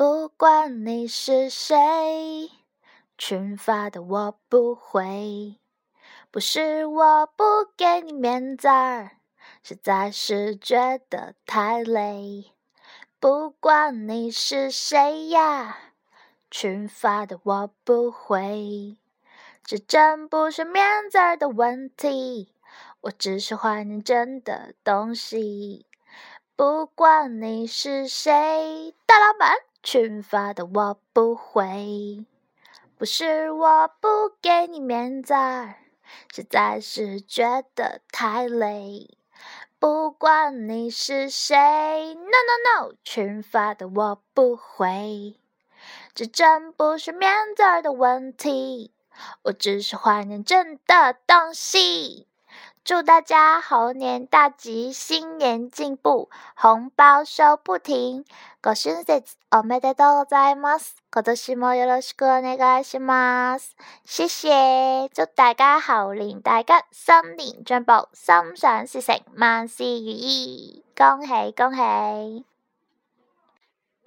不管你是谁，群发的我不回。不是我不给你面子，实在是觉得太累。不管你是谁呀，群发的我不回。这真不是面子的问题，我只是怀念真的东西。不管你是谁，大老板，群发的我不回。不是我不给你面子，实在是觉得太累。不管你是谁，no no no，群发的我不回。这真不是面子的问题，我只是怀念真的东西。祝大家猴年大吉，新年进步，红包收不停。ご春節おめでとうございます。今年もよろしくお願いします。謝謝，祝大家猴年大吉，新年進步，心想事成，萬事如意，恭喜恭喜！